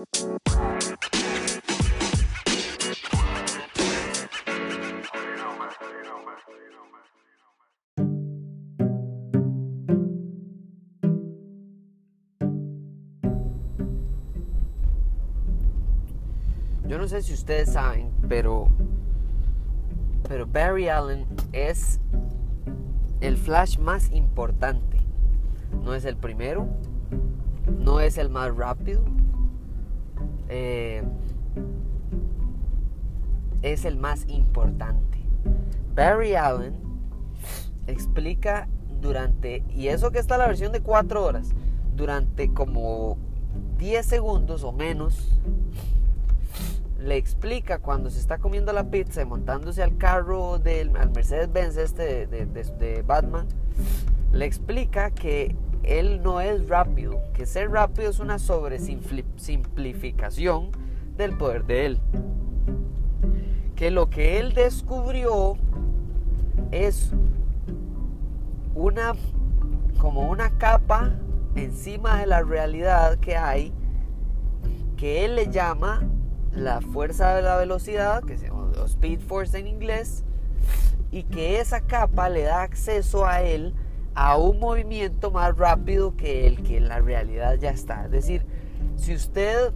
Yo no sé si ustedes saben, pero pero Barry Allen es el Flash más importante. No es el primero, no es el más rápido, eh, es el más importante. Barry Allen explica durante, y eso que está la versión de 4 horas, durante como 10 segundos o menos, le explica cuando se está comiendo la pizza y montándose al carro del al Mercedes-Benz este de, Batman, le explica que él no es rápido, que ser rápido es una sobresimplificación del poder de él. Que lo que él descubrió es una como una capa encima de la realidad que hay que él le llama la fuerza de la velocidad, que se llama Speed Force en inglés, y que esa capa le da acceso a él a un movimiento más rápido que el que en la realidad ya está. Es decir, si usted,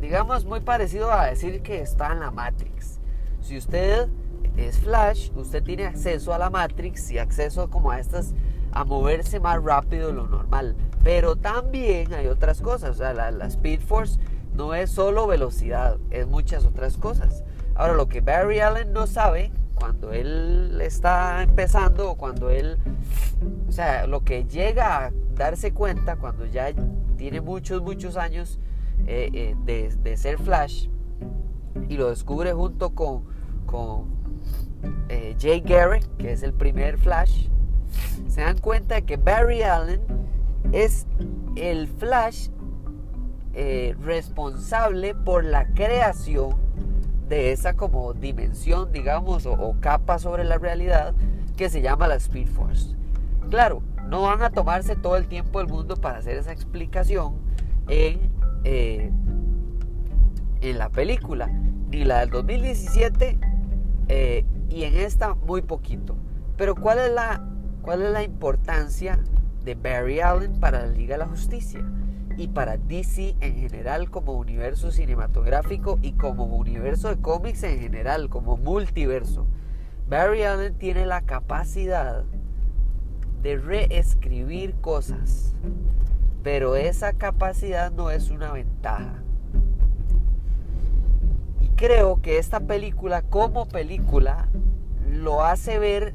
digamos, muy parecido a decir que está en la Matrix, si usted es Flash, usted tiene acceso a la Matrix y acceso como a estas, a moverse más rápido de lo normal. Pero también hay otras cosas, o sea, la, la Speed Force no es solo velocidad, es muchas otras cosas. Ahora, lo que Barry Allen no sabe cuando él está empezando o cuando él, o sea, lo que llega a darse cuenta cuando ya tiene muchos, muchos años eh, eh, de, ser Flash y lo descubre junto con, con eh, Jay Garrett, que es el primer Flash, se dan cuenta de que Barry Allen es el Flash responsable por la creación de esa como dimensión, digamos, o, capa sobre la realidad que se llama la Speed Force. Claro, no van a tomarse todo el tiempo del mundo para hacer esa explicación en, eh, en la película, ni la del 2017 eh, y en esta muy poquito. Pero ¿cuál es, la, ¿cuál es la importancia de Barry Allen para la Liga de la Justicia? Y para DC en general como universo cinematográfico y como universo de cómics en general, como multiverso. Barry Allen tiene la capacidad de reescribir cosas, pero esa capacidad no es una ventaja. Y creo que esta película como película lo hace ver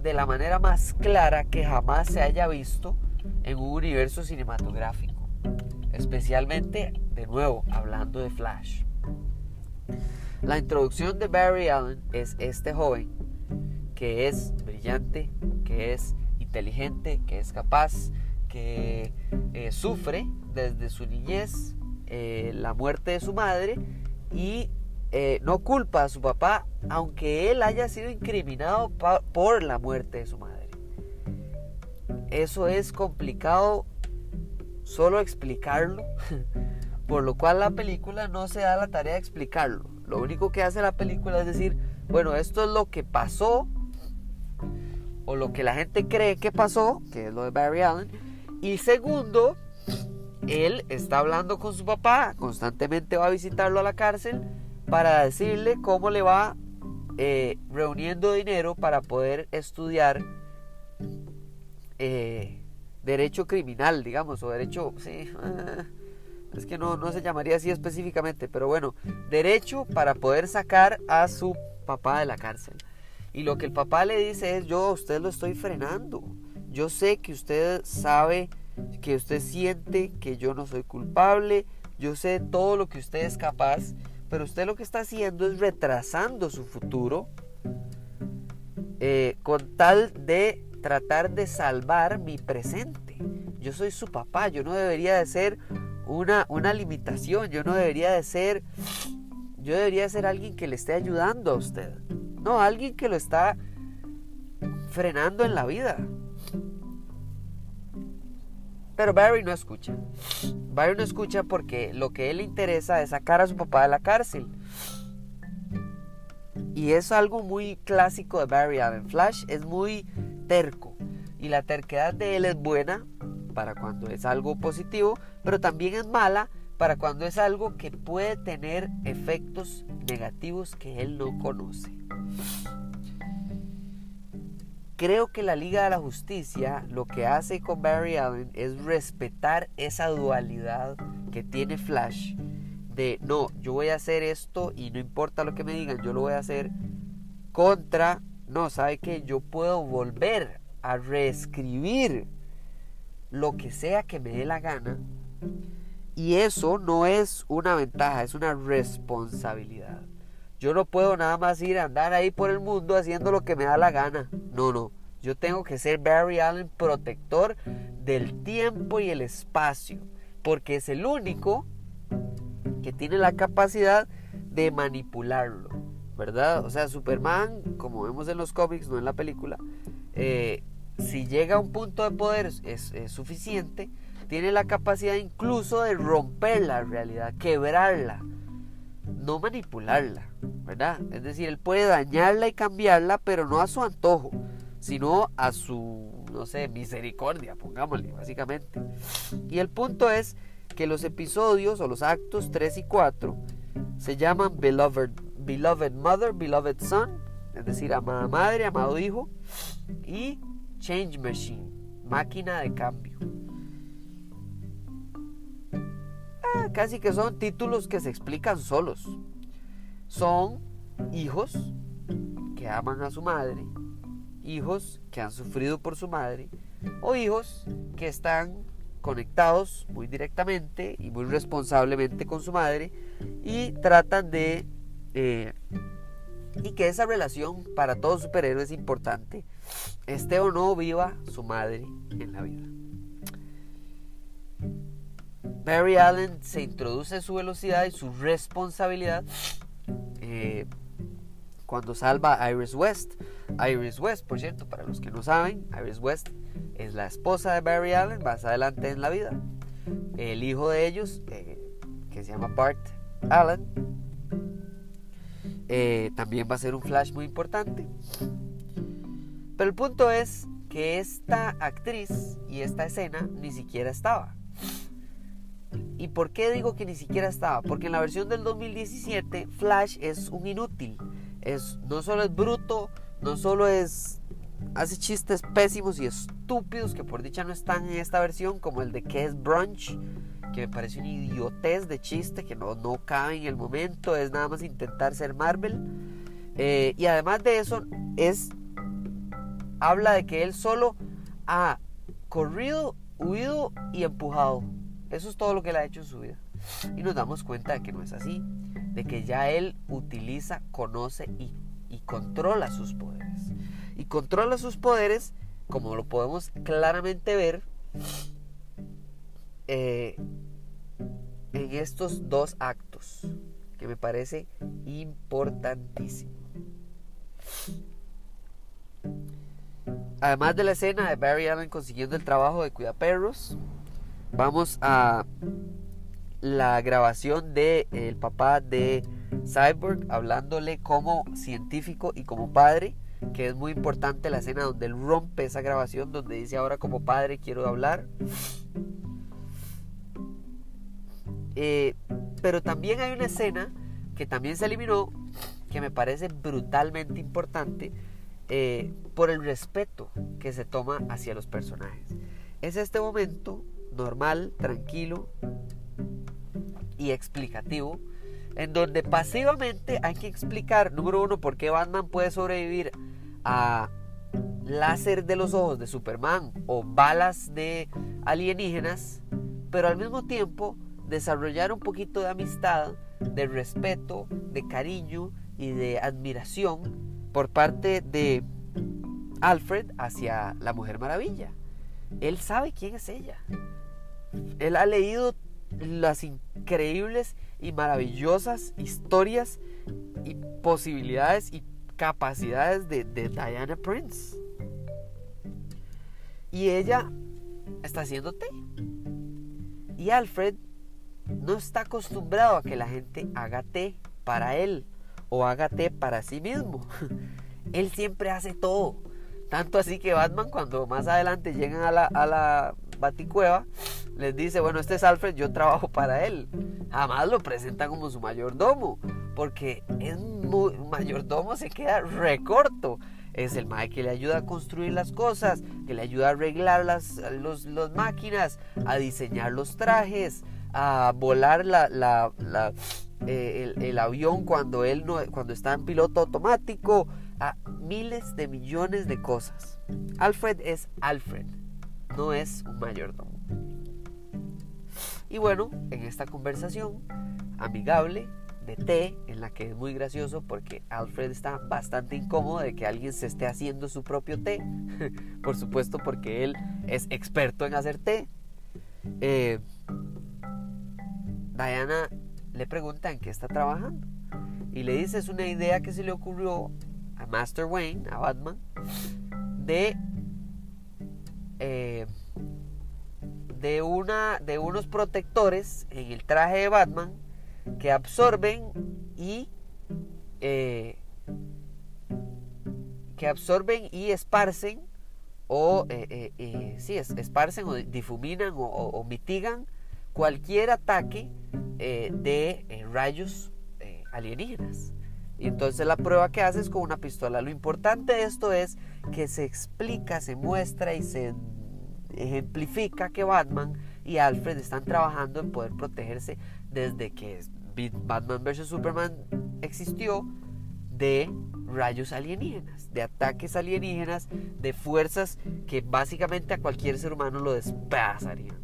de la manera más clara que jamás se haya visto en un universo cinematográfico especialmente de nuevo hablando de Flash. La introducción de Barry Allen es este joven que es brillante, que es inteligente, que es capaz, que eh, sufre desde su niñez eh, la muerte de su madre y eh, no culpa a su papá, aunque él haya sido incriminado por la muerte de su madre. Eso es complicado solo explicarlo, por lo cual la película no se da la tarea de explicarlo. Lo único que hace la película es decir, bueno, esto es lo que pasó, o lo que la gente cree que pasó, que es lo de Barry Allen, y segundo, él está hablando con su papá, constantemente va a visitarlo a la cárcel para decirle cómo le va eh, reuniendo dinero para poder estudiar eh, derecho criminal, digamos, o derecho, sí, es que no, no se llamaría así específicamente, pero bueno, derecho para poder sacar a su papá de la cárcel. Y lo que el papá le dice es, yo a usted lo estoy frenando, yo sé que usted sabe, que usted siente que yo no soy culpable, yo sé todo lo que usted es capaz, pero usted lo que está haciendo es retrasando su futuro eh, con tal de tratar de salvar mi presente. Yo soy su papá, yo no debería de ser una, una limitación, yo no debería de ser, yo debería de ser alguien que le esté ayudando a usted. No, alguien que lo está frenando en la vida. Pero Barry no escucha. Barry no escucha porque lo que él le interesa es sacar a su papá de la cárcel. Y es algo muy clásico de Barry Allen. Flash es muy terco. Y la terquedad de él es buena para cuando es algo positivo, pero también es mala para cuando es algo que puede tener efectos negativos que él no conoce. Creo que la Liga de la Justicia lo que hace con Barry Allen es respetar esa dualidad que tiene Flash de no, yo voy a hacer esto y no importa lo que me digan, yo lo voy a hacer contra, no, sabe que yo puedo volver a reescribir lo que sea que me dé la gana y eso no es una ventaja, es una responsabilidad. Yo no puedo nada más ir a andar ahí por el mundo haciendo lo que me da la gana. No, no. Yo tengo que ser Barry Allen protector del tiempo y el espacio. Porque es el único que tiene la capacidad de manipularlo. ¿Verdad? O sea, Superman, como vemos en los cómics, no en la película, eh, si llega a un punto de poder es suficiente, tiene la capacidad incluso de romper la realidad, quebrarla, no manipularla, ¿verdad? Es decir, él puede dañarla y cambiarla, pero no a su antojo, sino a su, no sé, misericordia, pongámosle, básicamente. Y el punto es que los episodios o los actos 3 y 4 se llaman Beloved, Beloved Mother, Beloved Son, es decir, amada madre, amado hijo, y Change Machine, máquina de cambio. casi que son títulos que se explican solos. Son hijos que aman a su madre, hijos que han sufrido por su madre, o hijos que están conectados muy directamente y muy responsablemente con su madre y tratan de... Eh, y que esa relación para todos superhéroes es importante, esté o no viva su madre en la vida. Barry Allen se introduce su velocidad y su responsabilidad eh, cuando salva a Iris West. Iris West, por cierto, para los que no saben, Iris West es la esposa de Barry Allen más adelante en la vida. El hijo de ellos, eh, que se llama Bart Allen, eh, también va a ser un flash muy importante. Pero el punto es que esta actriz y esta escena ni siquiera estaba. ¿Y por qué digo que ni siquiera estaba? Porque en la versión del 2017 Flash es un inútil. Es, no solo es bruto, no solo es... Hace chistes pésimos y estúpidos que por dicha no están en esta versión, como el de que es brunch, que me parece un idiotez de chiste que no, no cabe en el momento, es nada más intentar ser Marvel. Eh, y además de eso, es habla de que él solo ha corrido, huido y empujado. Eso es todo lo que él ha hecho en su vida. Y nos damos cuenta de que no es así, de que ya él utiliza, conoce y, controla sus poderes. Y controla sus poderes, como lo podemos claramente ver, eh, en estos dos actos, que me parece importantísimo. Además de la escena de Barry Allen consiguiendo el trabajo de cuidaperros, vamos a la grabación de el papá de Cyborg hablándole como científico y como padre, que es muy importante la escena donde él rompe esa grabación, donde dice ahora como padre quiero hablar. Eh, pero también hay una escena que también se eliminó, que me parece brutalmente importante, eh, por el respeto que se toma hacia los personajes. Es este momento normal, tranquilo y explicativo, en donde pasivamente hay que explicar, número uno, por qué Batman puede sobrevivir a láser de los ojos de Superman o balas de alienígenas, pero al mismo tiempo desarrollar un poquito de amistad, de respeto, de cariño y de admiración por parte de Alfred hacia la Mujer Maravilla. Él sabe quién es ella. Él ha leído las increíbles y maravillosas historias y posibilidades y capacidades de, Diana Prince. Y ella está haciendo té. Y Alfred no está acostumbrado a que la gente haga té para él o haga té para sí mismo. él siempre hace todo. Tanto así que Batman cuando más adelante llegan a la, baticueva, les dice, bueno, este es Alfred, yo trabajo para él. Jamás lo presenta como su mayordomo, porque es muy, mayordomo se queda recorto. Es el mae que le ayuda a construir las cosas, que le ayuda a arreglar las máquinas, a diseñar los trajes, a volar la, la, eh, el, el, avión cuando él no, cuando está en piloto automático, a miles de millones de cosas. Alfred es Alfred, no es un mayordomo. Y bueno, en esta conversación amigable de té, en la que es muy gracioso porque Alfred está bastante incómodo de que alguien se esté haciendo su propio té, por supuesto porque él es experto en hacer té. Eh, Diana le pregunta en qué está trabajando y le dice es una idea que se le ocurrió a Master Wayne, a Batman, de eh, de, una, de unos protectores en el traje de Batman que absorben y eh, que absorben y esparcen o eh, eh, sí, esparcen o difuminan o, mitigan cualquier ataque de rayos alienígenas. Y entonces la prueba que hace es con una pistola. Lo importante de esto es que se explica, se muestra y se ejemplifica que Batman y Alfred están trabajando en poder protegerse desde que Batman vs. Superman existió de rayos alienígenas, de ataques alienígenas, de fuerzas que básicamente a cualquier ser humano lo despedazarían.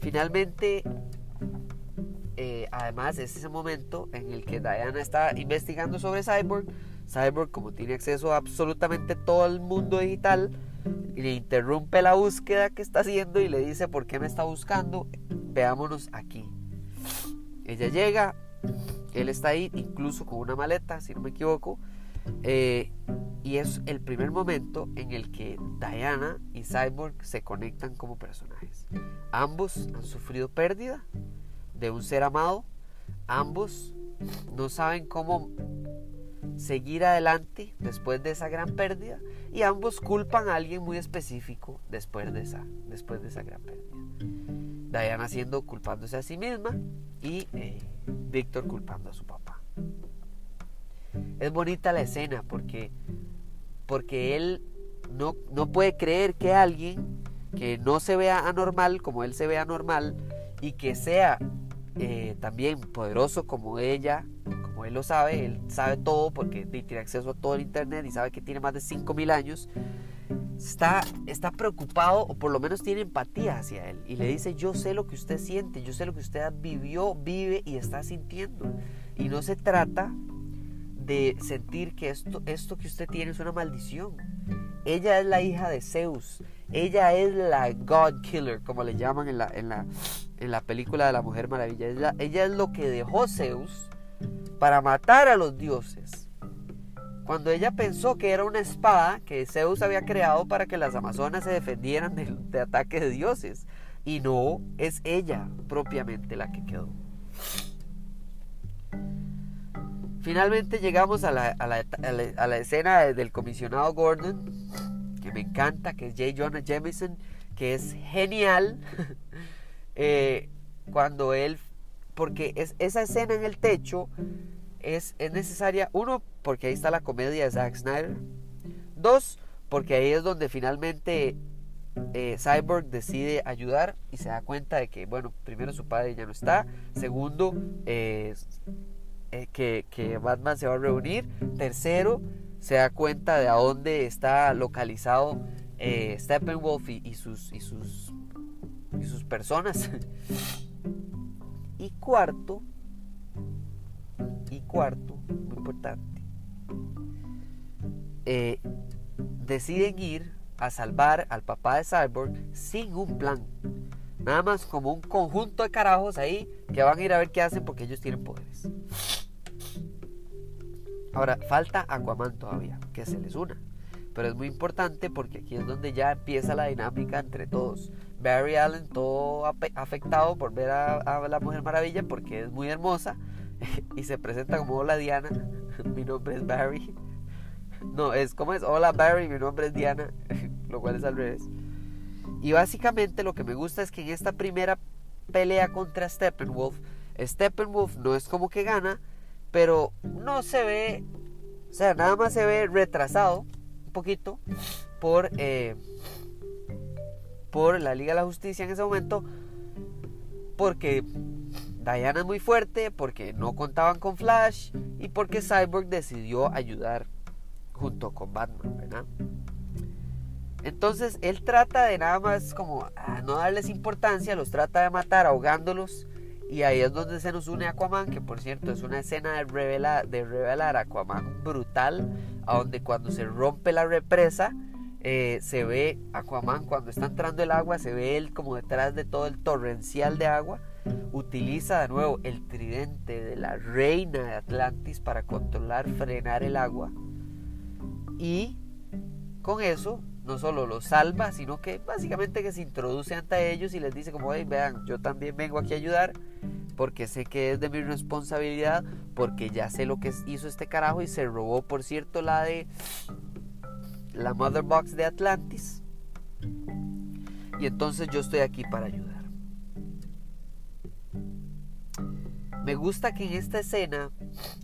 Finalmente, eh, además es ese momento en el que Diana está investigando sobre Cyborg. Cyborg, como tiene acceso a absolutamente todo el mundo digital, le interrumpe la búsqueda que está haciendo y le dice, ¿por qué me está buscando? Veámonos aquí. Ella llega, él está ahí, incluso con una maleta, si no me equivoco, eh, y es el primer momento en el que Diana y Cyborg se conectan como personajes. Ambos han sufrido pérdida de un ser amado, ambos no saben cómo seguir adelante después de esa gran pérdida y ambos culpan a alguien muy específico después de esa, después de esa gran pérdida. Diana siendo culpándose a sí misma y eh, Víctor culpando a su papá. Es bonita la escena porque, porque él no, no puede creer que alguien que no se vea anormal como él se vea anormal y que sea eh, también poderoso como ella él lo sabe, él sabe todo porque tiene acceso a todo el internet y sabe que tiene más de 5.000 años, está, está preocupado o por lo menos tiene empatía hacia él y le dice, yo sé lo que usted siente, yo sé lo que usted vivió, vive y está sintiendo. Y no se trata de sentir que esto, esto que usted tiene es una maldición. Ella es la hija de Zeus. Ella es la God Killer, como le llaman en la, en la, en la película de la Mujer Maravilla. Ella, ella es lo que dejó Zeus para matar a los dioses. Cuando ella pensó que era una espada que Zeus había creado para que las amazonas se defendieran de, ataques de dioses. Y no es ella propiamente la que quedó. Finalmente llegamos a la, a la, escena del comisionado Gordon, que me encanta, que es J. Jonah Jameson, que es genial. Eh, cuando él porque es, esa escena en el techo es, es, necesaria, uno, porque ahí está la comedia de Zack Snyder, dos, porque ahí es donde finalmente eh, Cyborg decide ayudar y se da cuenta de que, bueno, primero su padre ya no está, segundo, eh, que, que, Batman se va a reunir, tercero, se da cuenta de a dónde está localizado eh, Steppenwolf y, sus, y, sus, y sus personas. Y cuarto, y cuarto, muy importante, eh, deciden ir a salvar al papá de Cyborg sin un plan. Nada más como un conjunto de carajos ahí que van a ir a ver qué hacen porque ellos tienen poderes. Ahora, falta Aquaman todavía, que se les una. Pero es muy importante porque aquí es donde ya empieza la dinámica entre todos. Barry Allen todo afectado por ver a, la Mujer Maravilla porque es muy hermosa y se presenta como hola Diana, mi nombre es Barry. No, es como es hola Barry, mi nombre es Diana, lo cual es al revés. Y básicamente lo que me gusta es que en esta primera pelea contra Steppenwolf, Steppenwolf no es como que gana, pero no se ve, o sea, nada más se ve retrasado un poquito por, eh, por la Liga de la Justicia en ese momento, porque Diana es muy fuerte, porque no contaban con Flash y porque Cyborg decidió ayudar junto con Batman, ¿verdad? Entonces él trata de nada más como ah, no darles importancia, los trata de matar ahogándolos y ahí es donde se nos une Aquaman, que por cierto es una escena de, revelar, de revelar Aquaman brutal, a donde cuando se rompe la represa eh, se ve Aquaman cuando está entrando el agua, se ve él como detrás de todo el torrencial de agua, utiliza de nuevo el tridente de la reina de Atlantis para controlar, frenar el agua. Y con eso no solo los salva, sino que básicamente que se introduce ante ellos y les dice como, hey, vean, yo también vengo aquí a ayudar porque sé que es de mi responsabilidad, porque ya sé lo que hizo este carajo y se robó, por cierto, la de la Mother Box de Atlantis. Y entonces yo estoy aquí para ayudar. Me gusta que en esta escena,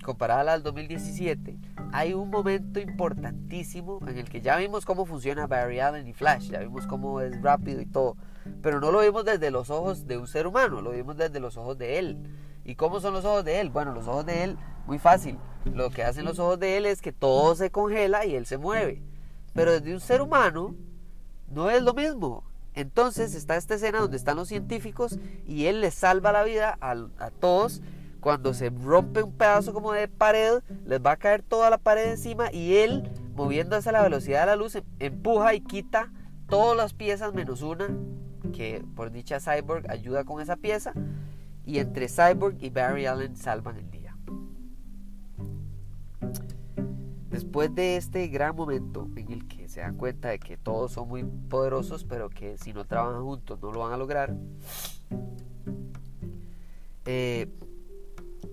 comparada al 2017, hay un momento importantísimo en el que ya vimos cómo funciona Barry Allen y Flash, ya vimos cómo es rápido y todo, pero no lo vimos desde los ojos de un ser humano, lo vimos desde los ojos de él. ¿Y cómo son los ojos de él? Bueno, los ojos de él, muy fácil. Lo que hacen los ojos de él es que todo se congela y él se mueve. Pero desde un ser humano no es lo mismo. Entonces está esta escena donde están los científicos y él les salva la vida a, todos. Cuando se rompe un pedazo como de pared, les va a caer toda la pared encima y él, moviéndose a la velocidad de la luz, em, empuja y quita todas las piezas menos una, que por dicha Cyborg ayuda con esa pieza. Y entre Cyborg y Barry Allen salvan el día. Después de este gran momento en el que se dan cuenta de que todos son muy poderosos, pero que si no trabajan juntos no lo van a lograr, eh,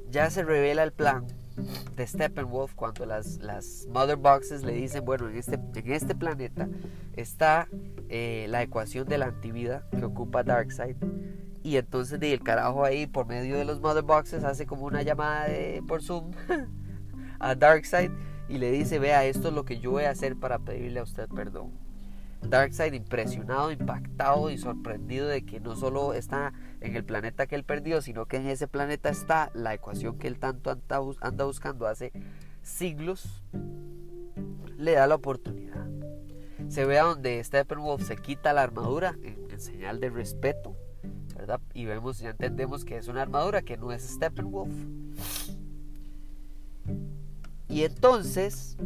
ya se revela el plan de Steppenwolf cuando las, las Mother Boxes le dicen, bueno, en este, en este planeta está eh, la ecuación de la antivida que ocupa Darkseid. Y entonces el carajo ahí por medio de los Mother Boxes hace como una llamada de, por Zoom a Darkseid y le dice, vea, esto es lo que yo voy a hacer para pedirle a usted perdón. Darkseid impresionado, impactado y sorprendido de que no solo está en el planeta que él perdió, sino que en ese planeta está la ecuación que él tanto anda buscando hace siglos, le da la oportunidad. Se ve a donde Steppenwolf se quita la armadura en, señal de respeto, ¿verdad? Y vemos, ya entendemos que es una armadura que no es Steppenwolf. Y entonces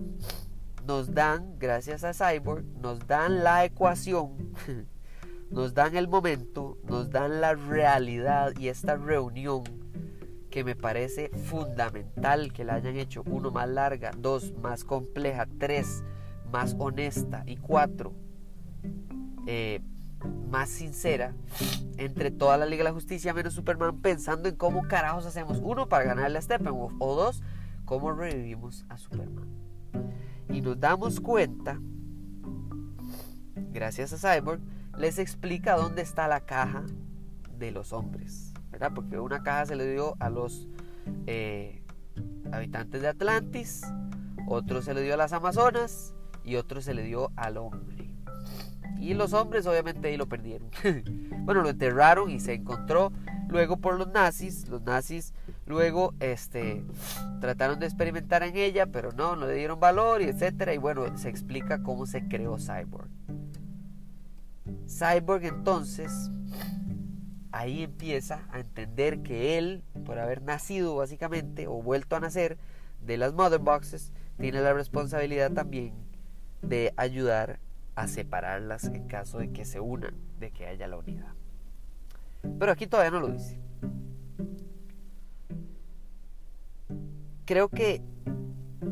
nos dan, gracias a Cyborg, nos dan la ecuación, nos dan el momento, nos dan la realidad y esta reunión que me parece fundamental que la hayan hecho, uno más larga, dos más compleja, tres más honesta. Y cuatro eh, más sincera entre toda la Liga de la Justicia menos Superman pensando en cómo carajos hacemos. Uno para ganarle a Steppenwolf. O dos cómo revivimos a Superman. Y nos damos cuenta, gracias a Cyborg, les explica dónde está la caja de los hombres, ¿verdad? Porque una caja se le dio a los eh, habitantes de Atlantis, otro se le dio a las Amazonas y otro se le dio al hombre. Y los hombres obviamente ahí lo perdieron. bueno, lo enterraron y se encontró luego por los nazis. Los nazis luego este, trataron de experimentar en ella, pero no, no le dieron valor y etcétera. Y bueno, se explica cómo se creó Cyborg. Cyborg entonces ahí empieza a entender que él, por haber nacido básicamente o vuelto a nacer de las Mother Boxes, tiene la responsabilidad también de ayudar a separarlas en caso de que se unan, de que haya la unidad. Pero aquí todavía no lo dice. Creo que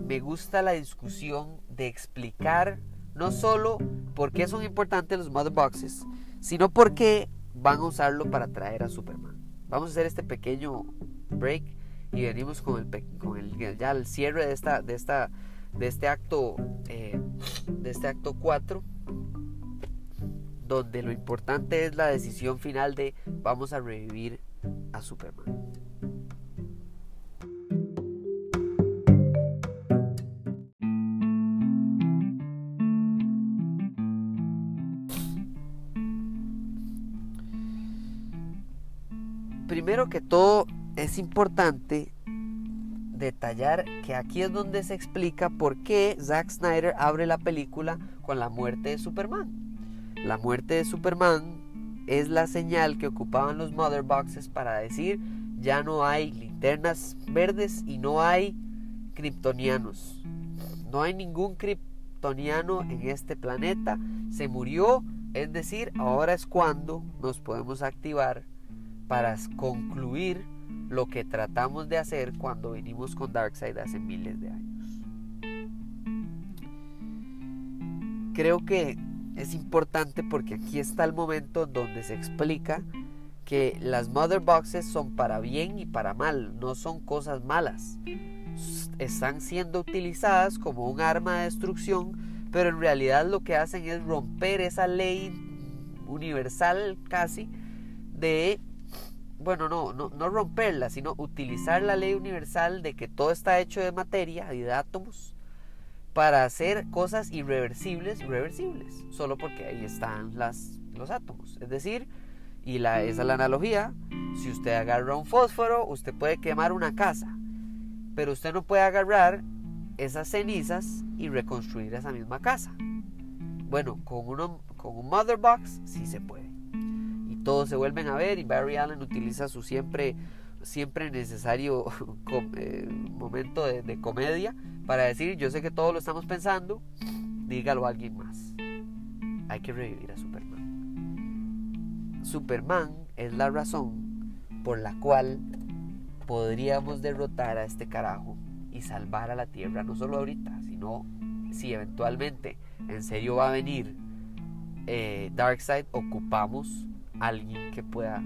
me gusta la discusión de explicar no solo por qué son importantes los mother boxes, sino porque van a usarlo para traer a Superman. Vamos a hacer este pequeño break y venimos con el, con el ya cierre de esta de esta de este acto eh, de este acto 4 donde lo importante es la decisión final de vamos a revivir a Superman. Primero que todo es importante detallar que aquí es donde se explica por qué Zack Snyder abre la película con la muerte de Superman. La muerte de Superman es la señal que ocupaban los Mother Boxes para decir ya no hay linternas verdes y no hay kryptonianos. No hay ningún kryptoniano en este planeta. Se murió, es decir, ahora es cuando nos podemos activar para concluir lo que tratamos de hacer cuando venimos con Darkseid hace miles de años. Creo que es importante porque aquí está el momento donde se explica que las mother boxes son para bien y para mal, no son cosas malas. Están siendo utilizadas como un arma de destrucción, pero en realidad lo que hacen es romper esa ley universal casi de bueno, no, no, no romperla, sino utilizar la ley universal de que todo está hecho de materia y de átomos para hacer cosas irreversibles, reversibles, solo porque ahí están las, los átomos. Es decir, y la, esa es la analogía, si usted agarra un fósforo, usted puede quemar una casa, pero usted no puede agarrar esas cenizas y reconstruir esa misma casa. Bueno, con, uno, con un mother box sí se puede todos se vuelven a ver y Barry Allen utiliza su siempre, siempre necesario eh, momento de, comedia para decir, yo sé que todos lo estamos pensando, dígalo a alguien más. Hay que revivir a Superman. Superman es la razón por la cual podríamos derrotar a este carajo y salvar a la Tierra, no solo ahorita, sino si eventualmente en serio va a venir eh, Darkseid, ocupamos alguien que pueda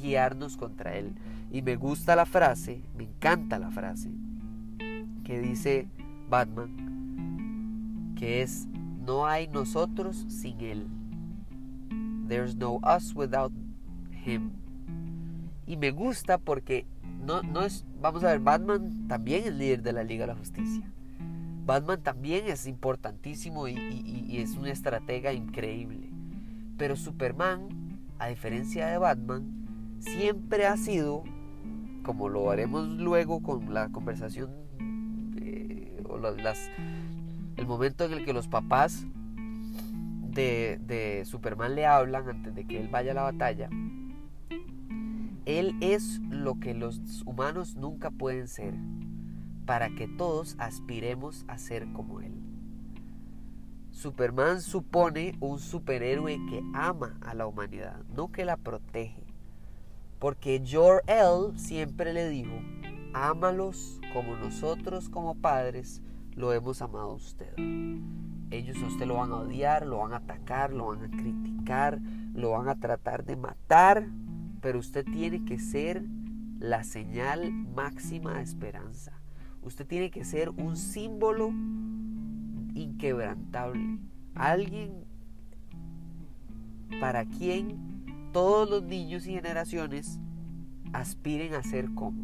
guiarnos contra Él. Y me gusta la frase, me encanta la frase, que dice Batman, que es, no hay nosotros sin Él. There's no us without Him. Y me gusta porque no, no es, vamos a ver, Batman también es líder de la Liga de la Justicia. Batman también es importantísimo y, y es un estratega increíble. Pero Superman a diferencia de Batman, siempre ha sido, como lo haremos luego con la conversación o las, el momento en el que los papás de Superman le hablan antes de que él vaya a la batalla, él es lo que los humanos nunca pueden ser, para que todos aspiremos a ser como él. Superman supone un superhéroe que ama a la humanidad, no que la protege. Porque Jor-El siempre le dijo, ámalos como nosotros como padres lo hemos amado a usted. Ellos a usted lo van a odiar, lo van a atacar, lo van a criticar, lo van a tratar de matar, pero usted tiene que ser la señal máxima de esperanza. Usted tiene que ser un símbolo inquebrantable. Alguien para quien todos los niños y generaciones aspiren a ser como.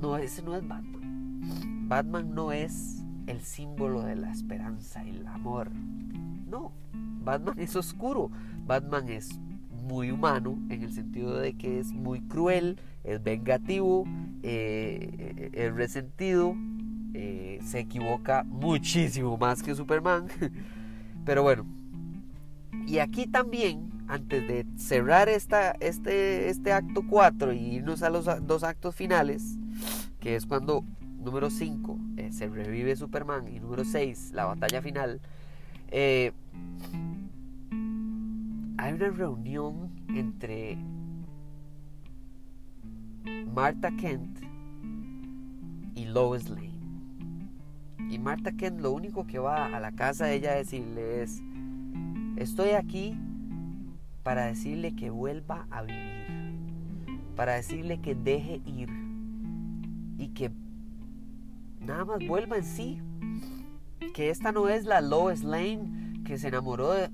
No, ese no es Batman. Batman no es el símbolo de la esperanza y el amor. No, Batman es oscuro. Batman es muy humano en el sentido de que es muy cruel, es vengativo, eh, es resentido, eh, se equivoca muchísimo más que Superman. Pero bueno, y aquí también, antes de cerrar esta, este, este acto 4 y irnos a los dos actos finales, que es cuando número 5 eh, se revive Superman y número 6 la batalla final, eh, hay una reunión entre Martha Kent y Lois Lane. Y Marta Kent lo único que va a la casa de ella a decirle es, Estoy aquí para decirle que vuelva a vivir, para decirle que deje ir y que nada más vuelva en sí. Que esta no es la Lois Lane que se enamoró de,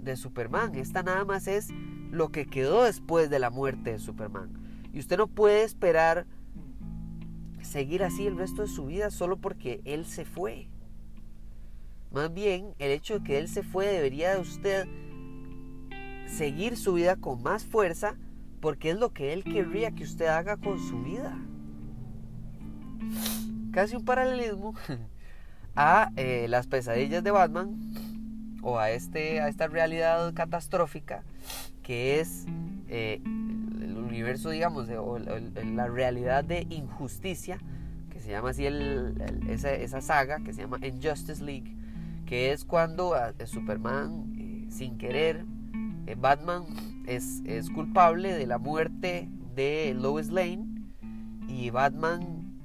de Superman, esta nada más es lo que quedó después de la muerte de Superman. Y usted no puede esperar seguir así el resto de su vida solo porque él se fue. Más bien, el hecho de que él se fue debería de usted seguir su vida con más fuerza porque es lo que él querría que usted haga con su vida. Casi un paralelismo a eh, las pesadillas de Batman o a, este, a esta realidad catastrófica que es eh, universo, digamos, o la realidad de injusticia, que se llama así esa, esa, saga, que se llama Injustice League, que es cuando Superman, eh, sin querer, eh, Batman es, es, culpable de la muerte de Lois Lane y Batman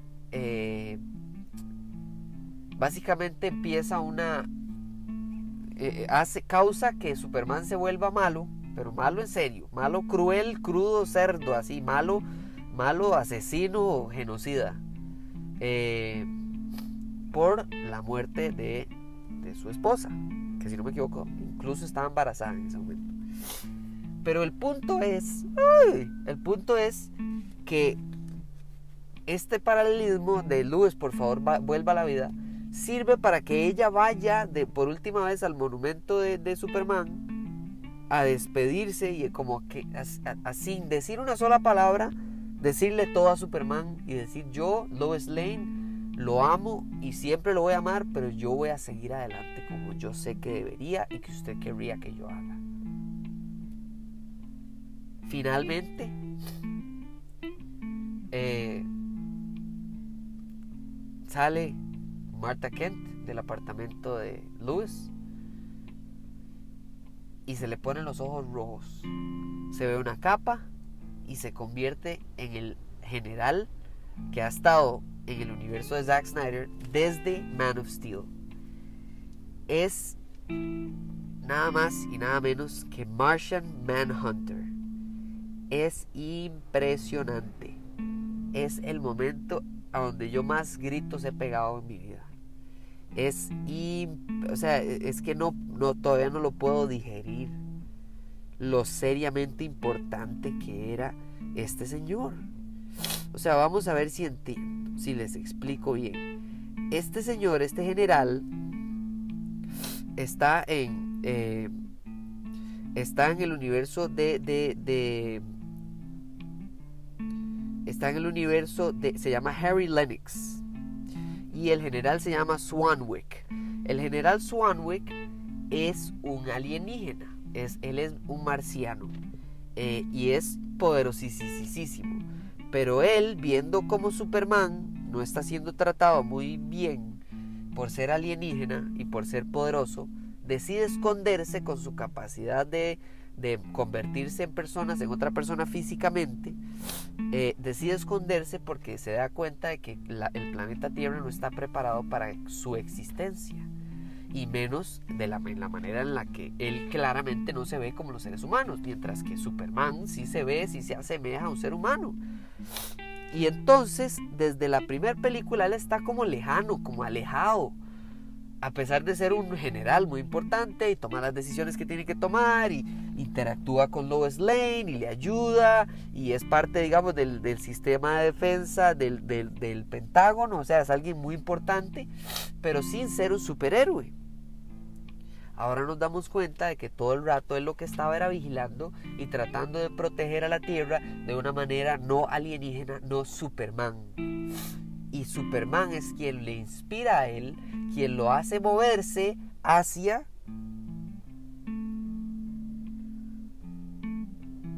básicamente empieza una hace causa que Superman se vuelva malo pero malo en serio, malo cruel, crudo, cerdo, así, malo, malo asesino, genocida, eh, por la muerte de, su esposa, que si no me equivoco, incluso estaba embarazada en ese momento. Pero el punto es, el punto es que este paralelismo de Luz, por favor, vuelva a la vida, sirve para que ella vaya de, por última vez al monumento de Superman a despedirse y como que sin decir una sola palabra, decirle todo a Superman y decir yo, Lois Lane, lo amo y siempre lo voy a amar, pero yo voy a seguir adelante como yo sé que debería y que usted querría que yo haga. Finalmente, eh, sale Marta Kent del apartamento de Lewis y se le ponen los ojos rojos. Se ve una capa y se convierte en el general que ha estado en el universo de Zack Snyder desde Man of Steel. Es nada más y nada menos que Martian Manhunter. Es impresionante. Es el momento a donde yo más gritos he pegado en mi vida es o sea, e, es que no, no todavía no lo puedo digerir lo seriamente importante que era este señor. O sea, vamos a ver si entiendo, si les explico bien. Este señor, este general, está en eh, está en el universo de, está en el universo de se llama Harry Lennox y el general se llama Swanwick. El general Swanwick es un alienígena, es, él es un marciano eh, y es poderosísimo. Pero él, viendo como Superman no está siendo tratado muy bien por ser alienígena y por ser poderoso, decide esconderse con su capacidad de de convertirse en personas, en otra persona físicamente, eh, decide esconderse porque se da cuenta de que el planeta Tierra no está preparado para su existencia. Y menos de la, la manera en la que él claramente no se ve como los seres humanos, mientras que Superman sí se ve, sí se asemeja a un ser humano. Y entonces, desde la primera película, él está como lejano, como alejado a pesar de ser un general muy importante y toma las decisiones que tiene que tomar y interactúa con Lois Lane y le ayuda y es parte, digamos, del, sistema de defensa del, del, Pentágono, o sea, es alguien muy importante, pero sin ser un superhéroe. Ahora nos damos cuenta de que todo el rato él lo que estaba era vigilando y tratando de proteger a la Tierra de una manera no alienígena, no Superman. Y Superman es quien le inspira a él, quien lo hace moverse hacia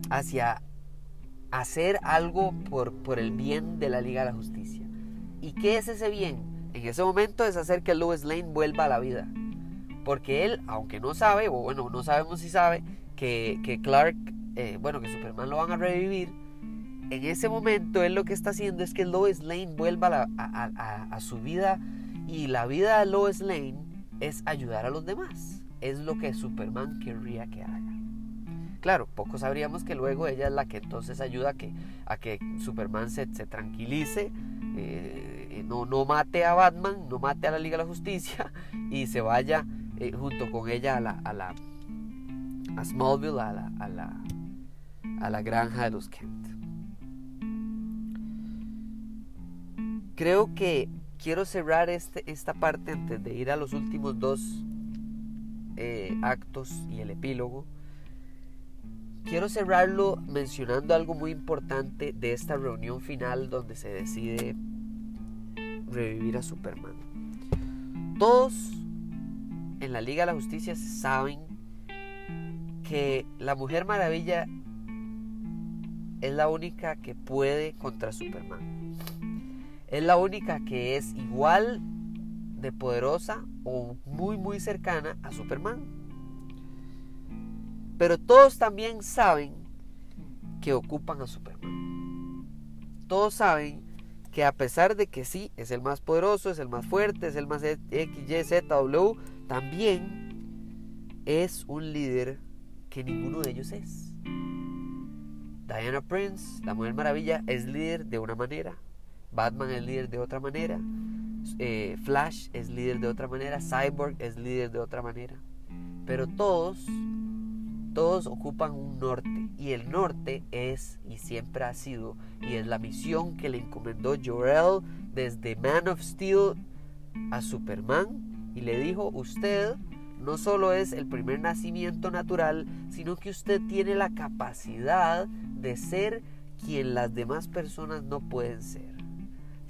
hacia hacer algo por, por el bien de la Liga de la Justicia. ¿Y qué es ese bien? En ese momento es hacer que Lois Lane vuelva a la vida. Porque él, aunque no sabe, o bueno, no sabemos si sabe, que, que Clark, eh, bueno, que Superman lo van a revivir, en ese momento él lo que está haciendo es que Lois Lane vuelva a, su vida y la vida de Lois Lane es ayudar a los demás. es lo que Superman querría que haga. Claro, poco sabríamos que luego ella es la que entonces ayuda a que, a que Superman se, tranquilice, eh, no, no mate a Batman, no mate a la Liga de la Justicia y se vaya eh, junto con ella a la, a la a Smallville, a la, a la, a la granja de los Kent. Creo que quiero cerrar este, esta parte antes de ir a los últimos dos eh, actos y el epílogo. Quiero cerrarlo mencionando algo muy importante de esta reunión final donde se decide revivir a Superman. Todos en la Liga de la Justicia saben que la Mujer Maravilla es la única que puede contra Superman. Es la única que es igual de poderosa o muy muy cercana a Superman. Pero todos también saben que ocupan a Superman. Todos saben que a pesar de que sí, es el más poderoso, es el más fuerte, es el más X, Y, Z, W, también es un líder que ninguno de ellos es. Diana Prince, la Mujer Maravilla, es líder de una manera, Batman es líder de otra manera, eh, Flash es líder de otra manera, Cyborg es líder de otra manera. Pero todos, todos ocupan un norte y el norte es y siempre ha sido y es la misión que le encomendó Jor-El desde Man of Steel a Superman y le dijo, usted no solo es el primer nacimiento natural, sino que usted tiene la capacidad de ser quien las demás personas no pueden ser.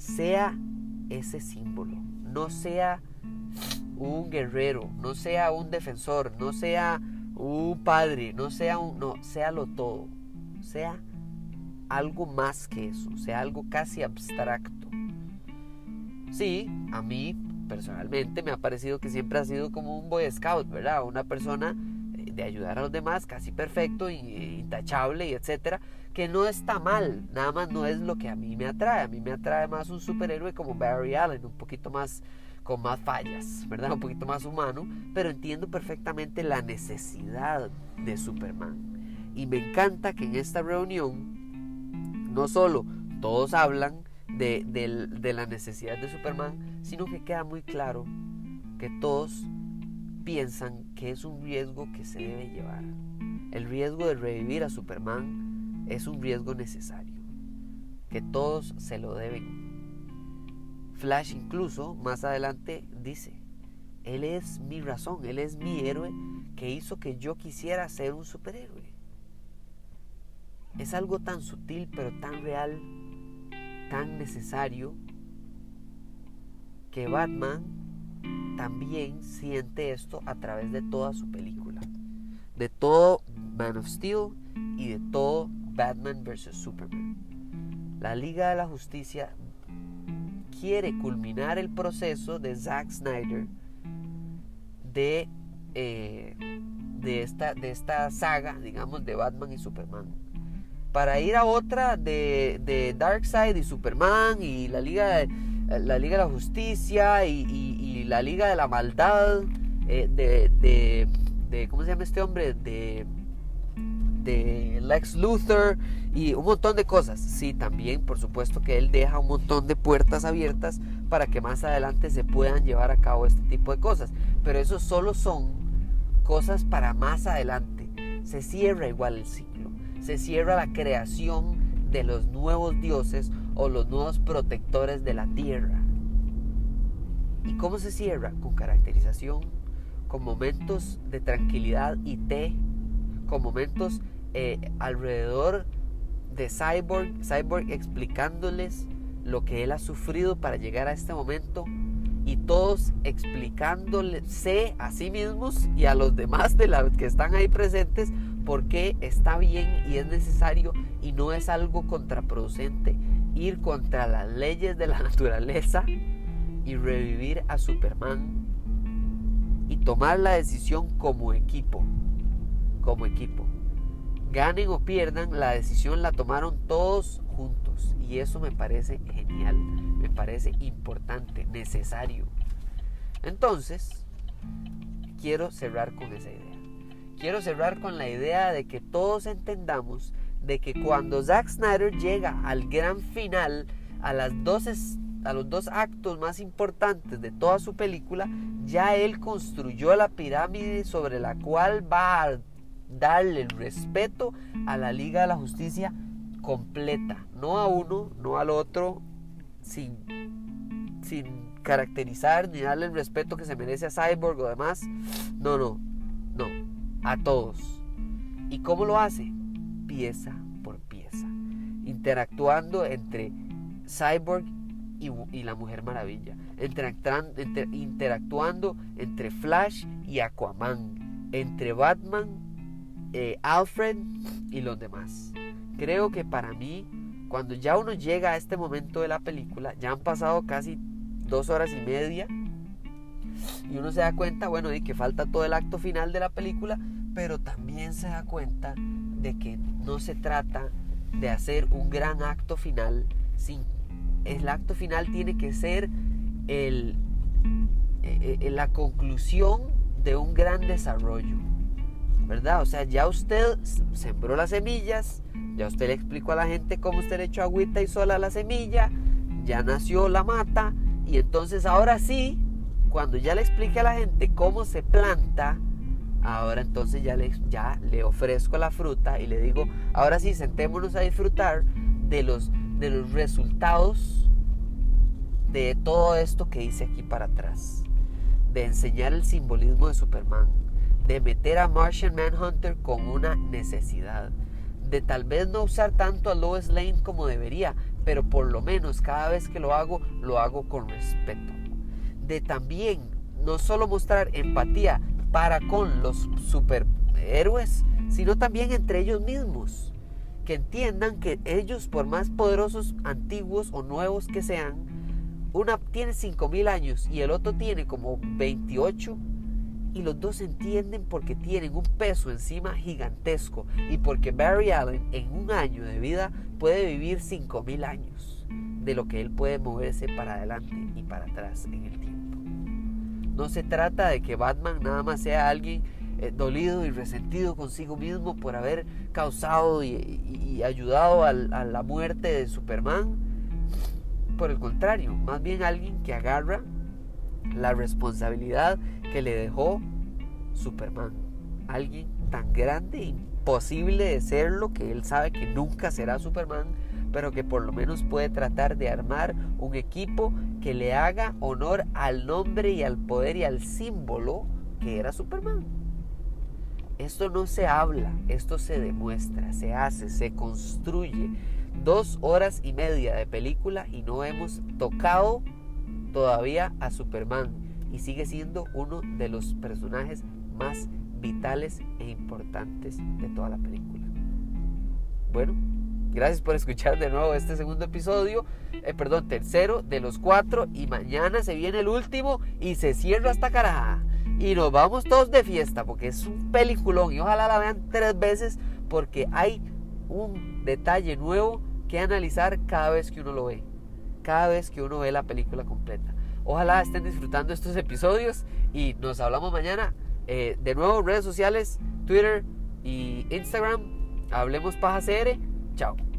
Sea ese símbolo, no sea un guerrero, no sea un defensor, no sea un padre, no sea un, no, sea lo todo, sea algo más que eso, sea algo casi abstracto. Sí, a mí personalmente me ha parecido que siempre ha sido como un Boy Scout, ¿verdad? Una persona eh, de ayudar a los demás, casi perfecto y intachable y etcétera, que no está mal, nada más no es lo que a mí me atrae. A mí me atrae más un superhéroe como Barry Allen, un poquito más con más fallas, ¿verdad? Un poquito más humano, pero entiendo perfectamente la necesidad de Superman. Y me encanta que en esta reunión no solo todos hablan de, de la necesidad de Superman, sino que queda muy claro que todos piensan que es un riesgo que se debe llevar. El riesgo de revivir a Superman es un riesgo necesario, que todos se lo deben. Flash incluso más adelante dice, Él es mi razón, Él es mi héroe que hizo que yo quisiera ser un superhéroe. Es algo tan sutil pero tan real, tan necesario, que Batman también siente esto a través de toda su película, de todo Man of Steel y de todo Batman vs. Superman. La Liga de la Justicia quiere culminar el proceso de Zack Snyder de, eh, de, esta, de esta saga, digamos, de Batman y Superman. Para ir a otra de, de Darkseid y Superman y la Liga de, la, Liga de la Justicia y, la Liga de la Maldad eh, de, de, de, ¿Cómo se llama este hombre? De de Lex Luthor y un montón de cosas. Sí, también por supuesto que él deja un montón de puertas abiertas para que más adelante se puedan llevar a cabo este tipo de cosas. Pero eso solo son cosas para más adelante. Se cierra igual el ciclo. Se cierra la creación de los nuevos dioses o los nuevos protectores de la tierra. ¿Y cómo se cierra? Con caracterización, con momentos de tranquilidad y té, momentos eh, alrededor de Cyborg, Cyborg explicándoles lo que él ha sufrido para llegar a este momento y todos explicándose a sí mismos y a los demás de los que están ahí presentes por qué está bien y es necesario y no es algo contraproducente ir contra las leyes de la naturaleza y revivir a Superman y tomar la decisión como equipo, como equipo ganen o pierdan, la decisión la tomaron todos juntos. Y eso me parece genial, me parece importante, necesario. Entonces, quiero cerrar con esa idea. Quiero cerrar con la idea de que todos entendamos de que cuando Zack Snyder llega al gran final, a, las dos, a los dos actos más importantes de toda su película, ya él construyó la pirámide sobre la cual va a darle el respeto a la Liga de la Justicia completa, no a uno, no al otro, sin, sin caracterizar ni darle el respeto que se merece a Cyborg o demás. No, no, no, a todos. ¿Y cómo lo hace? Pieza por pieza, interactuando entre Cyborg y, la Mujer Maravilla, interactuando entre Flash y Aquaman, entre Batman, eh, Alfred y los demás. Creo que para mí, cuando ya uno llega a este momento de la película, ya han pasado casi dos horas y media, y uno se da cuenta, bueno, de que falta todo el acto final de la película, pero también se da cuenta de que no se trata de hacer un gran acto final sin el acto final tiene que ser el, eh, eh, la conclusión de un gran desarrollo ¿verdad? O sea, ya usted sembró las semillas, ya usted le explicó a la gente cómo usted le echó agüita y sola a la semilla, ya nació la mata, y entonces ahora sí, cuando ya le explique a la gente cómo se planta, ahora entonces ya le, ya le ofrezco la fruta y le digo, ahora sí, sentémonos a disfrutar de los, de los resultados de todo esto que hice aquí para atrás, de enseñar el simbolismo de Superman, de meter a Martian Manhunter con una necesidad, de tal vez no usar tanto a Lois Lane como debería, pero por lo menos cada vez que lo hago, lo hago con respeto. De también no solo mostrar empatía para con los superhéroes, sino también entre ellos mismos. Que entiendan que ellos, por más poderosos, antiguos o nuevos que sean, una tiene 5.000 años y el otro tiene como 28 y los dos se entienden porque tienen un peso encima gigantesco y porque Barry Allen en un año de vida puede vivir 5.000 años de lo que él puede moverse para adelante y para atrás en el tiempo. No se trata de que Batman nada más sea alguien eh, dolido y resentido consigo mismo por haber causado y, ayudado a la muerte de Superman. Por el contrario, más bien alguien que agarra la responsabilidad que le dejó Superman. Alguien tan grande, imposible de serlo, que él sabe que nunca será Superman, pero que por lo menos puede tratar de armar un equipo que le haga honor al nombre y al poder y al símbolo que era Superman. Esto no se habla, esto se demuestra, se hace, se construye. Dos horas y media de película y no hemos tocado todavía a Superman y sigue siendo uno de los personajes más vitales e importantes de toda la película. Bueno, gracias por escuchar de nuevo este segundo episodio, eh, perdón, tercero de los cuatro y mañana se viene el último y se cierra esta caraja. Y nos vamos todos de fiesta porque es un peliculón y ojalá la vean tres veces porque hay un detalle nuevo que analizar cada vez que uno lo ve cada vez que uno ve la película completa. Ojalá estén disfrutando estos episodios y nos hablamos mañana. Eh, de nuevo, redes sociales, Twitter y Instagram. Hablemos Paja CR. Chao.